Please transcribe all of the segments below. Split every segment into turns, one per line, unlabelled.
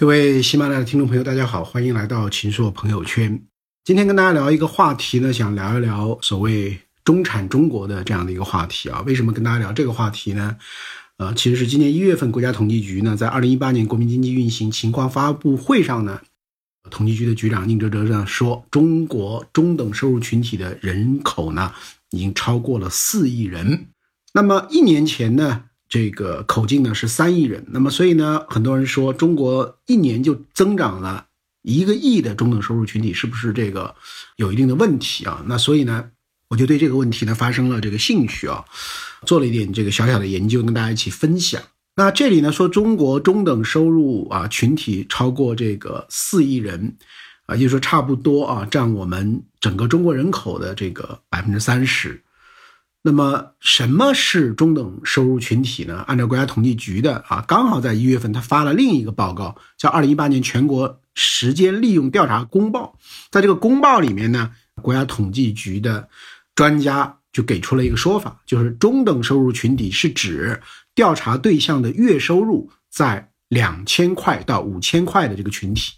各位喜马拉雅的听众朋友，大家好，欢迎来到秦朔朋友圈。今天跟大家聊一个话题呢，想聊一聊所谓中产中国的这样的一个话题啊。为什么跟大家聊这个话题呢？呃，其实是今年一月份，国家统计局呢在二零一八年国民经济运行情况发布会上呢，统计局的局长宁哲哲呢说，中国中等收入群体的人口呢已经超过了四亿人。那么一年前呢？这个口径呢是三亿人，那么所以呢，很多人说中国一年就增长了一个亿的中等收入群体，是不是这个有一定的问题啊？那所以呢，我就对这个问题呢发生了这个兴趣啊，做了一点这个小小的研究，跟大家一起分享。那这里呢说中国中等收入啊群体超过这个四亿人啊，也就是说差不多啊占我们整个中国人口的这个百分之三十。那么什么是中等收入群体呢？按照国家统计局的啊，刚好在一月份，他发了另一个报告，叫《二零一八年全国时间利用调查公报》。在这个公报里面呢，国家统计局的专家就给出了一个说法，就是中等收入群体是指调查对象的月收入在两千块到五千块的这个群体。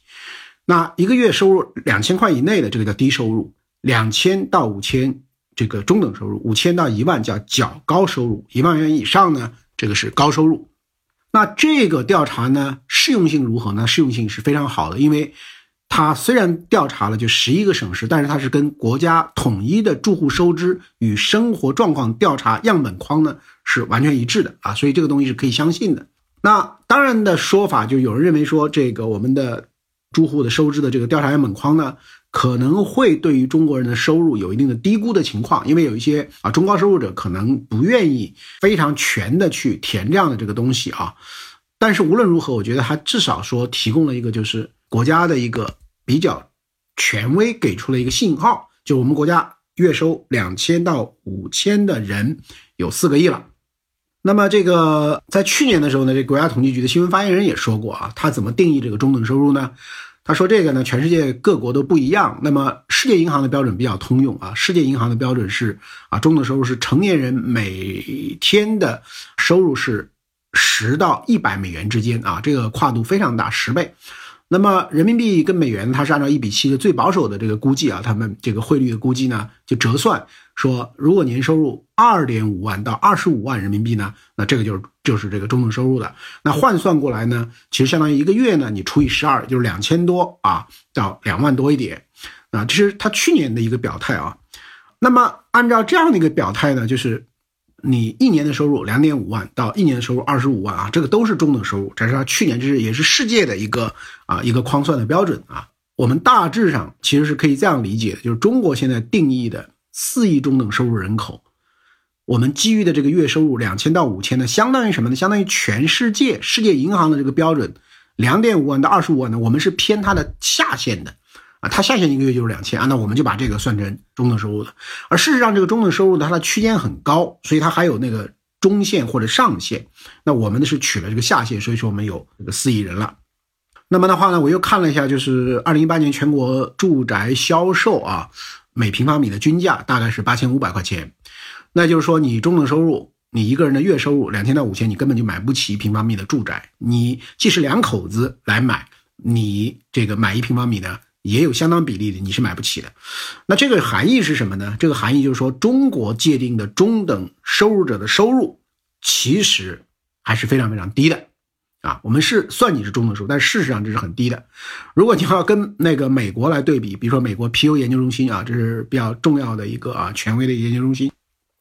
那一个月收入两千块以内的这个叫低收入，两千到五千。这个中等收入五千到一万叫较高收入，一万元以上呢，这个是高收入。那这个调查呢，适用性如何呢？适用性是非常好的，因为它虽然调查了就十一个省市，但是它是跟国家统一的住户收支与生活状况调查样本框呢是完全一致的啊，所以这个东西是可以相信的。那当然的说法，就有人认为说这个我们的住户的收支的这个调查样本框呢。可能会对于中国人的收入有一定的低估的情况，因为有一些啊中高收入者可能不愿意非常全的去填这样的这个东西啊。但是无论如何，我觉得它至少说提供了一个就是国家的一个比较权威给出了一个信号，就我们国家月收两千到五千的人有四个亿了。那么这个在去年的时候呢，这国家统计局的新闻发言人也说过啊，他怎么定义这个中等收入呢？他说：“这个呢，全世界各国都不一样。那么，世界银行的标准比较通用啊。世界银行的标准是啊，中等收入是成年人每天的收入是十到一百美元之间啊，这个跨度非常大，十倍。”那么人民币跟美元，它是按照一比七的最保守的这个估计啊，他们这个汇率的估计呢，就折算说，如果年收入二点五万到二十五万人民币呢，那这个就是就是这个中等收入的。那换算过来呢，其实相当于一个月呢，你除以十二，就是两千多啊，到两万多一点啊，这是他去年的一个表态啊。那么按照这样的一个表态呢，就是。你一年的收入两点五万到一年的收入二十五万啊，这个都是中等收入。这是他去年这是也是世界的一个啊一个框算的标准啊。我们大致上其实是可以这样理解的，就是中国现在定义的四亿中等收入人口，我们基于的这个月收入两千到五千呢，相当于什么呢？相当于全世界世界银行的这个标准两点五万到二十五万呢，我们是偏它的下限的。啊，它下限一个月就是两千啊，那我们就把这个算成中等收入的。而事实上，这个中等收入的它的区间很高，所以它还有那个中线或者上限。那我们呢是取了这个下限，所以说我们有这个四亿人了。那么的话呢，我又看了一下，就是二零一八年全国住宅销售啊，每平方米的均价大概是八千五百块钱。那就是说，你中等收入，你一个人的月收入两千到五千，你根本就买不起一平方米的住宅。你即使两口子来买，你这个买一平方米呢？也有相当比例的你是买不起的，那这个含义是什么呢？这个含义就是说，中国界定的中等收入者的收入其实还是非常非常低的，啊，我们是算你是中等收入，但事实上这是很低的。如果你要跟那个美国来对比，比如说美国皮尤研究中心啊，这是比较重要的一个啊权威的研究中心，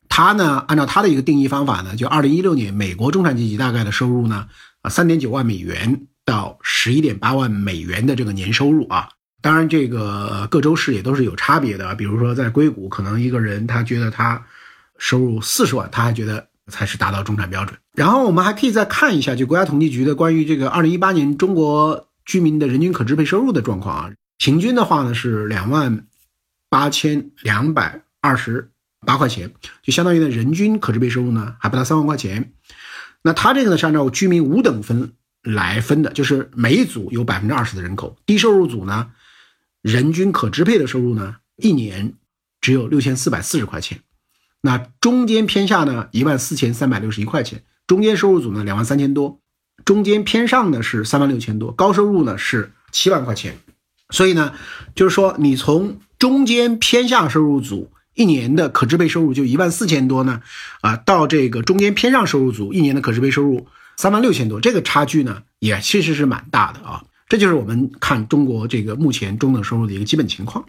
它呢按照它的一个定义方法呢，就二零一六年美国中产阶级大概的收入呢啊三点九万美元到十一点八万美元的这个年收入啊。当然，这个各州市也都是有差别的。比如说，在硅谷，可能一个人他觉得他收入四十万，他还觉得才是达到中产标准。然后我们还可以再看一下，就国家统计局的关于这个二零一八年中国居民的人均可支配收入的状况啊，平均的话呢是两万八千两百二十八块钱，就相当于呢人均可支配收入呢还不到三万块钱。那他这个呢是按照居民五等分来分的，就是每一组有百分之二十的人口，低收入组呢。人均可支配的收入呢，一年只有六千四百四十块钱，那中间偏下呢，一万四千三百六十一块钱，中间收入组呢，两万三千多，中间偏上的是三万六千多，高收入呢是七万块钱。所以呢，就是说你从中间偏下收入组一年的可支配收入就一万四千多呢，啊，到这个中间偏上收入组一年的可支配收入三万六千多，这个差距呢也其实是蛮大的啊。这就是我们看中国这个目前中等收入的一个基本情况，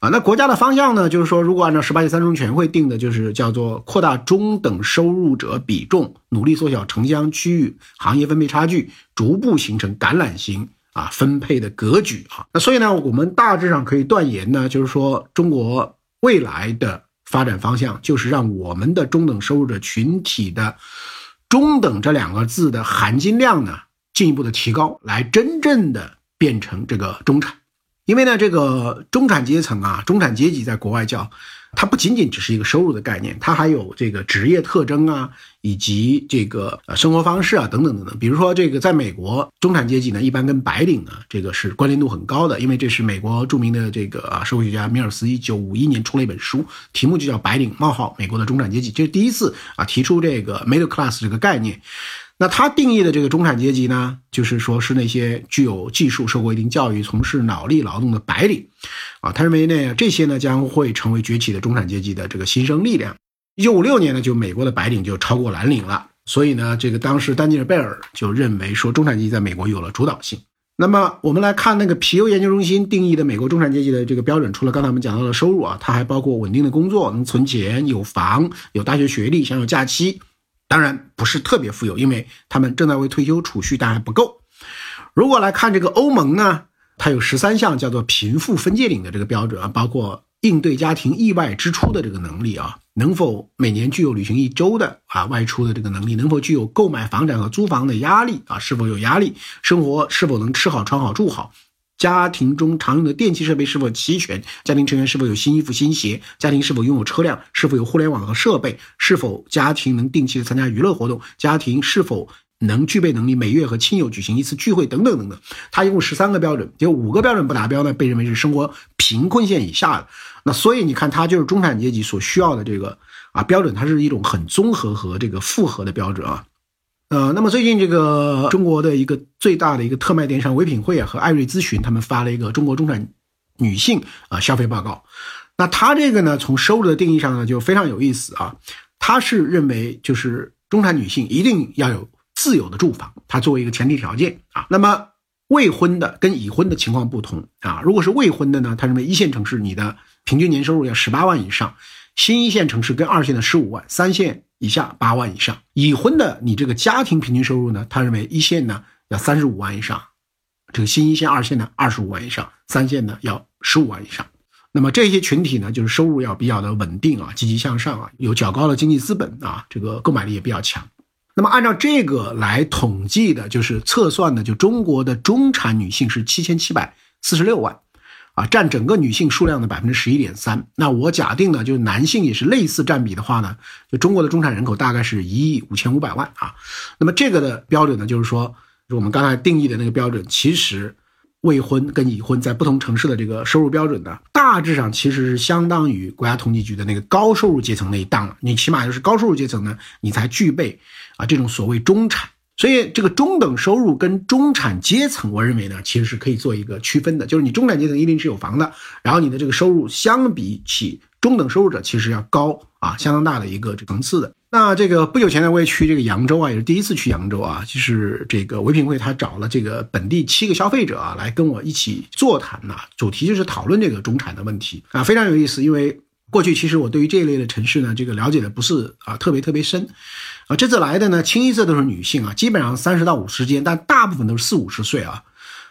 啊，那国家的方向呢，就是说，如果按照十八届三中全会定的，就是叫做扩大中等收入者比重，努力缩小城乡区域行业分配差距，逐步形成橄榄型啊分配的格局啊。那所以呢，我们大致上可以断言呢，就是说，中国未来的发展方向就是让我们的中等收入者群体的“中等”这两个字的含金量呢。进一步的提高，来真正的变成这个中产，因为呢，这个中产阶层啊，中产阶级在国外叫，它不仅仅只是一个收入的概念，它还有这个职业特征啊，以及这个呃生活方式啊，等等等等。比如说，这个在美国，中产阶级呢，一般跟白领呢，这个是关联度很高的，因为这是美国著名的这个啊社会学家米尔斯一九五一年出了一本书，题目就叫《白领冒号美国的中产阶级》，这是第一次啊提出这个 middle class 这个概念。那他定义的这个中产阶级呢，就是说是那些具有技术、受过一定教育、从事脑力劳动的白领，啊，他认为呢，这些呢将会成为崛起的中产阶级的这个新生力量。一九五六年呢，就美国的白领就超过蓝领了，所以呢，这个当时丹尼尔·贝尔就认为说，中产阶级在美国有了主导性。那么我们来看那个皮尤研究中心定义的美国中产阶级的这个标准，除了刚才我们讲到的收入啊，它还包括稳定的工作、能存钱、有房、有大学学历、享有假期。当然不是特别富有，因为他们正在为退休储蓄，但还不够。如果来看这个欧盟呢，它有十三项叫做贫富分界岭的这个标准啊，包括应对家庭意外支出的这个能力啊，能否每年具有旅行一周的啊外出的这个能力，能否具有购买房产和租房的压力啊，是否有压力，生活是否能吃好穿好住好。家庭中常用的电器设备是否齐全？家庭成员是否有新衣服、新鞋？家庭是否拥有车辆？是否有互联网和设备？是否家庭能定期的参加娱乐活动？家庭是否能具备能力每月和亲友举行一次聚会？等等等等。它一共十三个标准，有五个标准不达标呢，被认为是生活贫困线以下的。那所以你看，它就是中产阶级所需要的这个啊标准，它是一种很综合和这个复合的标准啊。呃，那么最近这个中国的一个最大的一个特卖电商唯品会啊和艾瑞咨询，他们发了一个中国中产女性啊消费报告。那他这个呢，从收入的定义上呢，就非常有意思啊。他是认为就是中产女性一定要有自有的住房，它作为一个前提条件啊。那么未婚的跟已婚的情况不同啊。如果是未婚的呢，他认为一线城市你的平均年收入要十八万以上，新一线城市跟二线的十五万，三线。以下八万以上已婚的，你这个家庭平均收入呢？他认为一线呢要三十五万以上，这个新一线、二线呢二十五万以上，三线呢要十五万以上。那么这些群体呢，就是收入要比较的稳定啊，积极向上啊，有较高的经济资本啊，这个购买力也比较强。那么按照这个来统计的，就是测算的，就中国的中产女性是七千七百四十六万。啊，占整个女性数量的百分之十一点三。那我假定呢，就是男性也是类似占比的话呢，就中国的中产人口大概是一亿五千五百万啊。那么这个的标准呢，就是说，就我们刚才定义的那个标准，其实未婚跟已婚在不同城市的这个收入标准呢，大致上其实是相当于国家统计局的那个高收入阶层那一档了。你起码就是高收入阶层呢，你才具备啊这种所谓中产。所以，这个中等收入跟中产阶层，我认为呢，其实是可以做一个区分的。就是你中产阶层一定是有房的，然后你的这个收入相比起中等收入者，其实要高啊，相当大的一个层次的。那这个不久前呢，我也去这个扬州啊，也是第一次去扬州啊，就是这个唯品会他找了这个本地七个消费者啊，来跟我一起座谈呐，主题就是讨论这个中产的问题啊，非常有意思。因为过去其实我对于这一类的城市呢，这个了解的不是啊特别特别深。啊，这次来的呢，清一色都是女性啊，基本上三十到五十间，但大部分都是四五十岁啊。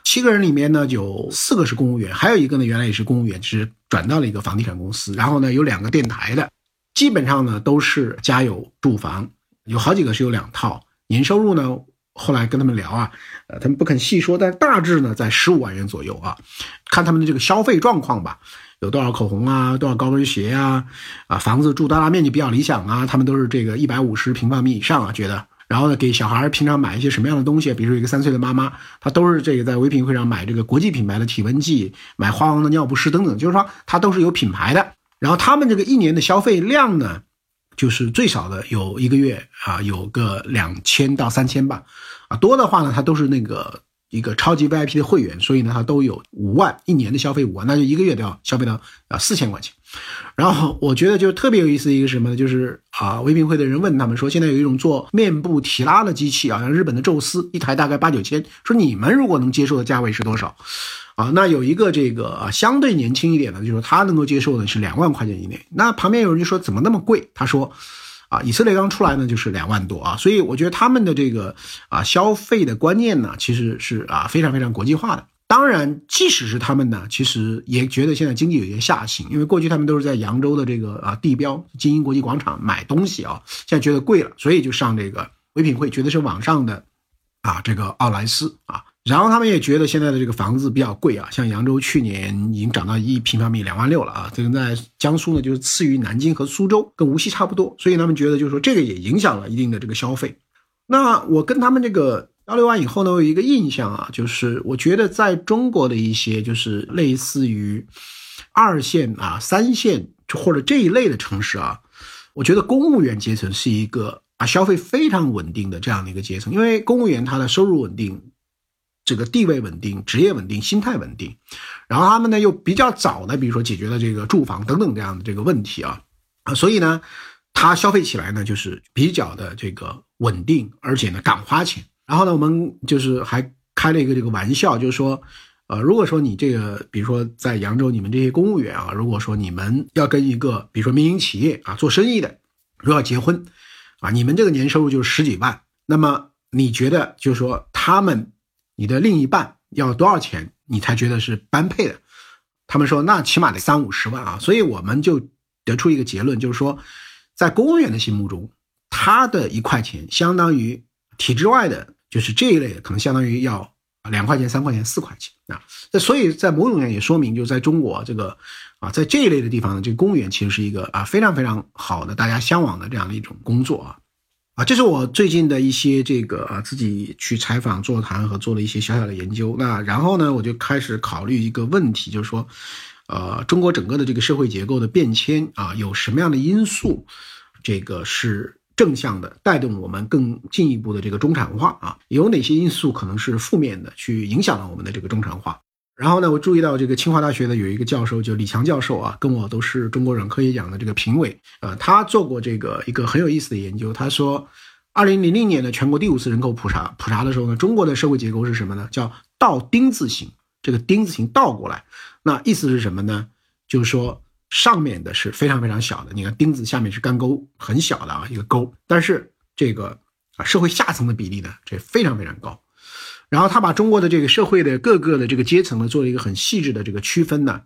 七个人里面呢，有四个是公务员，还有一个呢，原来也是公务员，是转到了一个房地产公司。然后呢，有两个电台的，基本上呢都是家有住房，有好几个是有两套。年收入呢，后来跟他们聊啊，呃，他们不肯细说，但大致呢在十五万元左右啊。看他们的这个消费状况吧。有多少口红啊？多少高跟鞋啊？啊，房子住多大面积比较理想啊？他们都是这个一百五十平方米以上啊，觉得。然后呢，给小孩平常买一些什么样的东西？比如说一个三岁的妈妈，她都是这个在唯品会上买这个国际品牌的体温计，买花王的尿不湿等等，就是说她都是有品牌的。然后他们这个一年的消费量呢，就是最少的有一个月啊，有个两千到三千吧，啊，多的话呢，它都是那个一个超级 VIP 的会员，所以呢，他都有五万一年的消费五万，那就一个月都要消费到啊四千块钱。然后我觉得就特别有意思一个什么呢？就是啊，唯品会的人问他们说，现在有一种做面部提拉的机器啊，像日本的宙斯，一台大概八九千，说你们如果能接受的价位是多少？啊，那有一个这个啊相对年轻一点的，就是他能够接受的是两万块钱以内。那旁边有人就说怎么那么贵？他说，啊，以色列刚出来呢就是两万多啊，所以我觉得他们的这个啊消费的观念呢，其实是啊非常非常国际化的。当然，即使是他们呢，其实也觉得现在经济有些下行，因为过去他们都是在扬州的这个啊地标金鹰国际广场买东西啊，现在觉得贵了，所以就上这个唯品会，觉得是网上的啊这个奥莱斯啊。然后他们也觉得现在的这个房子比较贵啊，像扬州去年已经涨到一平方米两万六了啊，这个在江苏呢就是次于南京和苏州，跟无锡差不多，所以他们觉得就是说这个也影响了一定的这个消费。那我跟他们这个。交流完以后呢，我有一个印象啊，就是我觉得在中国的一些就是类似于二线啊、三线或者这一类的城市啊，我觉得公务员阶层是一个啊消费非常稳定的这样的一个阶层，因为公务员他的收入稳定，这个地位稳定、职业稳定、心态稳定，然后他们呢又比较早的，比如说解决了这个住房等等这样的这个问题啊啊，所以呢，他消费起来呢就是比较的这个稳定，而且呢敢花钱。然后呢，我们就是还开了一个这个玩笑，就是说，呃，如果说你这个，比如说在扬州，你们这些公务员啊，如果说你们要跟一个，比如说民营企业啊做生意的，如果要结婚，啊，你们这个年收入就是十几万，那么你觉得就是说他们，你的另一半要多少钱，你才觉得是般配的？他们说那起码得三五十万啊，所以我们就得出一个结论，就是说，在公务员的心目中，他的一块钱相当于体制外的。就是这一类的，可能相当于要两块钱、三块钱、四块钱啊。那所以在某种上也说明，就在中国这个啊，在这一类的地方呢，这个公务员其实是一个啊非常非常好的大家向往的这样的一种工作啊啊。这是我最近的一些这个啊自己去采访座谈和做了一些小小的研究。那然后呢，我就开始考虑一个问题，就是说，呃，中国整个的这个社会结构的变迁啊，有什么样的因素，这个是。正向的带动我们更进一步的这个中产化啊，有哪些因素可能是负面的，去影响了我们的这个中产化？然后呢，我注意到这个清华大学的有一个教授，就李强教授啊，跟我都是中国软科学奖的这个评委啊，他做过这个一个很有意思的研究。他说，二零零零年的全国第五次人口普查普查的时候呢，中国的社会结构是什么呢？叫倒丁字形，这个丁字形倒过来，那意思是什么呢？就是说。上面的是非常非常小的，你看钉子下面是干沟，很小的啊一个沟，但是这个啊社会下层的比例呢，这非常非常高。然后他把中国的这个社会的各个的这个阶层呢，做了一个很细致的这个区分呢，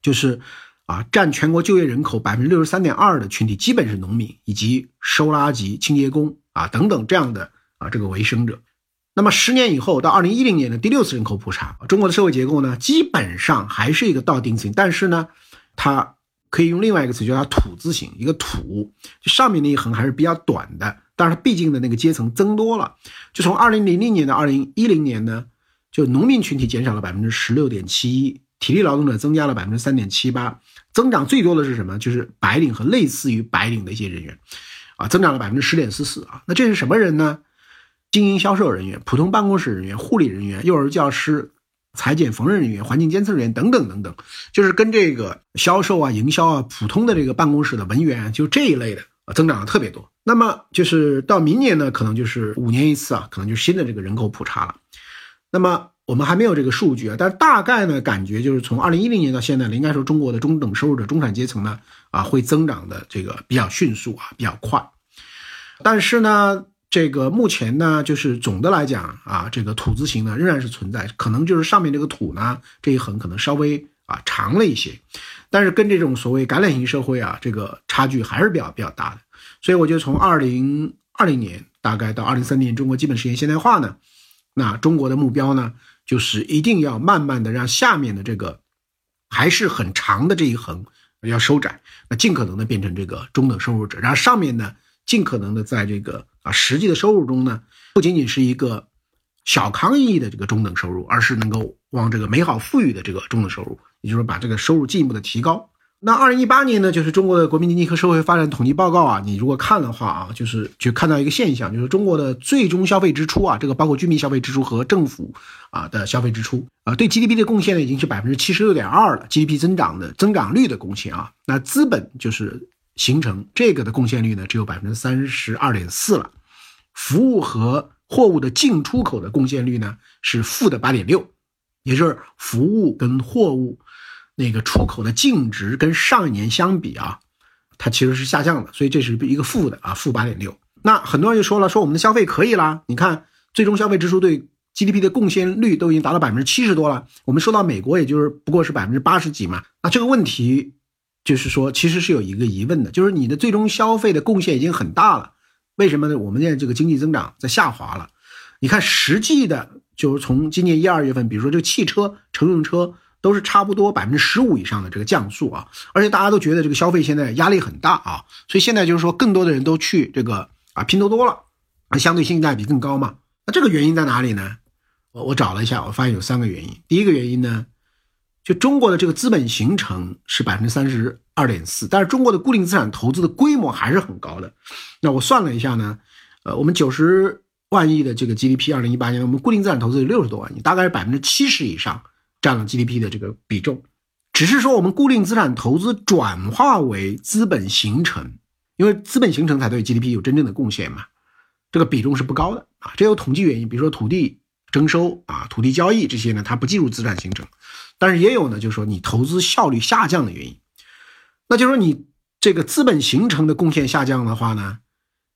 就是啊占全国就业人口百分之六十三点二的群体，基本是农民以及收垃圾、清洁工啊等等这样的啊这个为生者。那么十年以后，到二零一零年的第六次人口普查，中国的社会结构呢，基本上还是一个倒钉子形，但是呢，它。可以用另外一个词叫它土字形，一个土，上面那一横还是比较短的，但是毕竟的那个阶层增多了，就从二零零零年到二零一零年呢，就农民群体减少了百分之十六点七一，体力劳动者增加了百分之三点七八，增长最多的是什么？就是白领和类似于白领的一些人员，啊，增长了百分之十点四四啊，那这是什么人呢？经营销售人员、普通办公室人员、护理人员、幼儿教师。裁剪缝纫人员、环境监测人员等等等等，就是跟这个销售啊、营销啊、普通的这个办公室的文员，就这一类的，增长的特别多。那么就是到明年呢，可能就是五年一次啊，可能就是新的这个人口普查了。那么我们还没有这个数据啊，但大概呢，感觉就是从二零一零年到现在呢，应该说中国的中等收入者、中产阶层呢，啊，会增长的这个比较迅速啊，比较快。但是呢。这个目前呢，就是总的来讲啊，这个土字形呢仍然是存在，可能就是上面这个土呢这一横可能稍微啊长了一些，但是跟这种所谓橄榄型社会啊，这个差距还是比较比较大的。所以我觉得从二零二零年大概到二零三年，中国基本实现现代化呢，那中国的目标呢，就是一定要慢慢的让下面的这个还是很长的这一横要收窄，那尽可能的变成这个中等收入者，然后上面呢。尽可能的在这个啊实际的收入中呢，不仅仅是一个小康意义的这个中等收入，而是能够往这个美好富裕的这个中等收入，也就是把这个收入进一步的提高。那二零一八年呢，就是中国的国民经济和社会发展统计报告啊，你如果看的话啊，就是就看到一个现象，就是中国的最终消费支出啊，这个包括居民消费支出和政府啊的消费支出啊，对 GDP 的贡献呢，已经是百分之七十六点二了，GDP 增长的增长率的贡献啊，那资本就是形成这个的贡献率呢，只有百分之三十二点四了，服务和货物的进出口的贡献率呢是负的八点六，也就是服务跟货物。那个出口的净值跟上一年相比啊，它其实是下降的，所以这是一个负的啊，负八点六。那很多人就说了，说我们的消费可以啦，你看最终消费支出对 GDP 的贡献率都已经达到百分之七十多了，我们说到美国也就是不过是百分之八十几嘛。那这个问题就是说，其实是有一个疑问的，就是你的最终消费的贡献已经很大了，为什么呢？我们现在这个经济增长在下滑了。你看实际的，就是从今年一二月份，比如说这个汽车、乘用车。都是差不多百分之十五以上的这个降速啊，而且大家都觉得这个消费现在压力很大啊，所以现在就是说更多的人都去这个啊拼多多了，啊相对性价比更高嘛。那这个原因在哪里呢？我我找了一下，我发现有三个原因。第一个原因呢，就中国的这个资本形成是百分之三十二点四，但是中国的固定资产投资的规模还是很高的。那我算了一下呢，呃，我们九十万亿的这个 GDP，二零一八年我们固定资产投资有六十多万亿，大概是百分之七十以上。占了 GDP 的这个比重，只是说我们固定资产投资转化为资本形成，因为资本形成才对 GDP 有真正的贡献嘛，这个比重是不高的啊。这有统计原因，比如说土地征收啊、土地交易这些呢，它不计入资产形成，但是也有呢，就是说你投资效率下降的原因，那就是说你这个资本形成的贡献下降的话呢，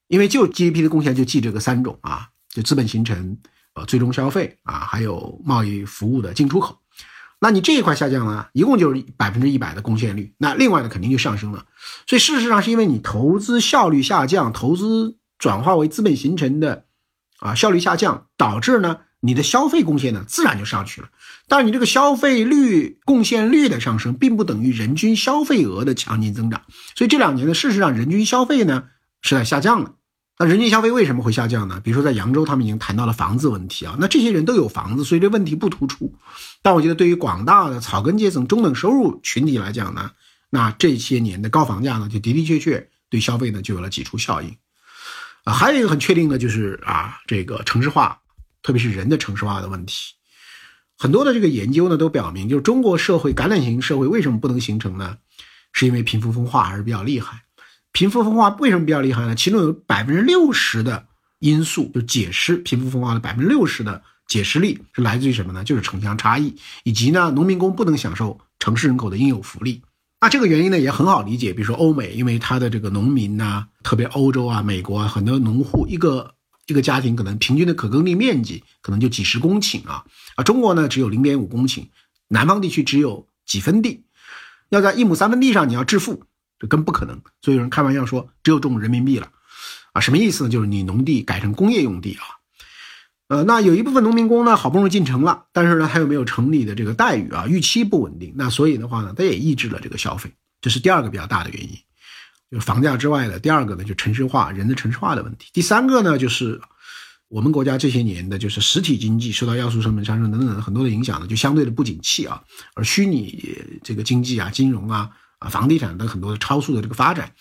因为就 GDP 的贡献就记这个三种啊，就资本形成、呃最终消费啊，还有贸易服务的进出口。那你这一块下降了，一共就是百分之一百的贡献率，那另外呢肯定就上升了。所以事实上是因为你投资效率下降，投资转化为资本形成的啊效率下降，导致呢你的消费贡献呢自然就上去了。但是你这个消费率贡献率的上升，并不等于人均消费额的强劲增长。所以这两年呢，事实上人均消费呢是在下降的。那人均消费为什么会下降呢？比如说在扬州，他们已经谈到了房子问题啊。那这些人都有房子，所以这问题不突出。但我觉得对于广大的草根阶层、中等收入群体来讲呢，那这些年的高房价呢，就的的确确对消费呢就有了挤出效应。啊，还有一个很确定的就是啊，这个城市化，特别是人的城市化的问题。很多的这个研究呢都表明，就是中国社会橄榄型社会为什么不能形成呢？是因为贫富分化还是比较厉害。贫富分化为什么比较厉害呢？其中有百分之六十的因素，就解释贫富分化的百分之六十的解释力是来自于什么呢？就是城乡差异，以及呢农民工不能享受城市人口的应有福利。那这个原因呢也很好理解，比如说欧美，因为它的这个农民呢，特别欧洲啊、美国啊，很多农户一个一个家庭可能平均的可耕地面积可能就几十公顷啊，啊中国呢只有零点五公顷，南方地区只有几分地，要在一亩三分地上你要致富。这更不可能，所以有人开玩笑说，只有种人民币了，啊，什么意思呢？就是你农地改成工业用地啊，呃，那有一部分农民工呢，好不容易进城了，但是呢，他又没有城里的这个待遇啊，预期不稳定，那所以的话呢，他也抑制了这个消费，这是第二个比较大的原因，就房价之外的第二个呢，就城市化人的城市化的问题，第三个呢，就是我们国家这些年的就是实体经济受到要素成本上升等等很多的影响呢，就相对的不景气啊，而虚拟这个经济啊，金融啊。啊房地产等很多的超速的这个发展，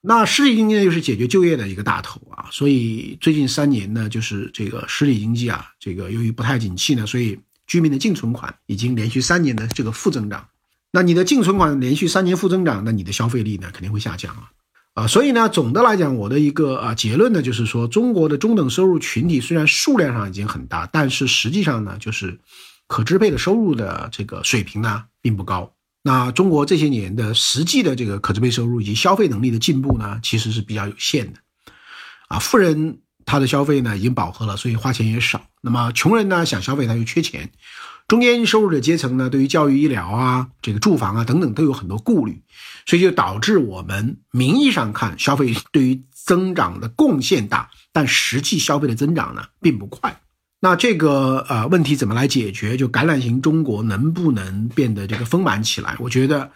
那实体经济呢又是解决就业的一个大头啊，所以最近三年呢，就是这个实体经济啊，这个由于不太景气呢，所以居民的净存款已经连续三年的这个负增长。那你的净存款连续三年负增长，那你的消费力呢肯定会下降啊啊，所以呢，总的来讲，我的一个啊结论呢就是说，中国的中等收入群体虽然数量上已经很大，但是实际上呢，就是可支配的收入的这个水平呢并不高。那中国这些年的实际的这个可支配收入以及消费能力的进步呢，其实是比较有限的，啊，富人他的消费呢已经饱和了，所以花钱也少。那么穷人呢想消费他又缺钱，中间收入的阶层呢对于教育、医疗啊、这个住房啊等等都有很多顾虑，所以就导致我们名义上看消费对于增长的贡献大，但实际消费的增长呢并不快。那这个呃问题怎么来解决？就橄榄型中国能不能变得这个丰满起来？我觉得，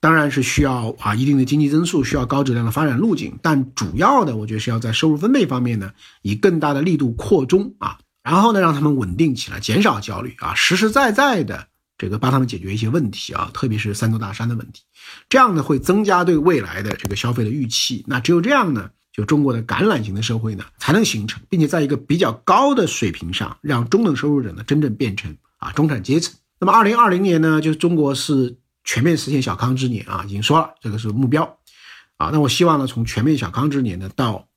当然是需要啊一定的经济增速，需要高质量的发展路径。但主要的，我觉得是要在收入分配方面呢，以更大的力度扩中啊，然后呢让他们稳定起来，减少焦虑啊，实实在在的这个帮他们解决一些问题啊，特别是三座大山的问题，这样呢会增加对未来的这个消费的预期。那只有这样呢，就中国的橄榄型的社会呢才能形成，并且在一个比较高的水平上，让中等收入者呢真正变成啊中产阶层。那么二零二零年呢，就是中国是全面实现小康之年啊，已经说了这个是目标啊。那我希望呢，从全面小康之年呢到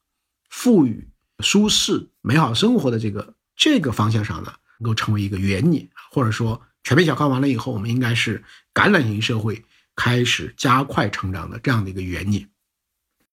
富裕、舒适、美好生活的这个这个方向上呢，能够成为一个元年，或者说全面小康完了以后，我们应该是橄榄型社会开始加快成长的这样的一个元年。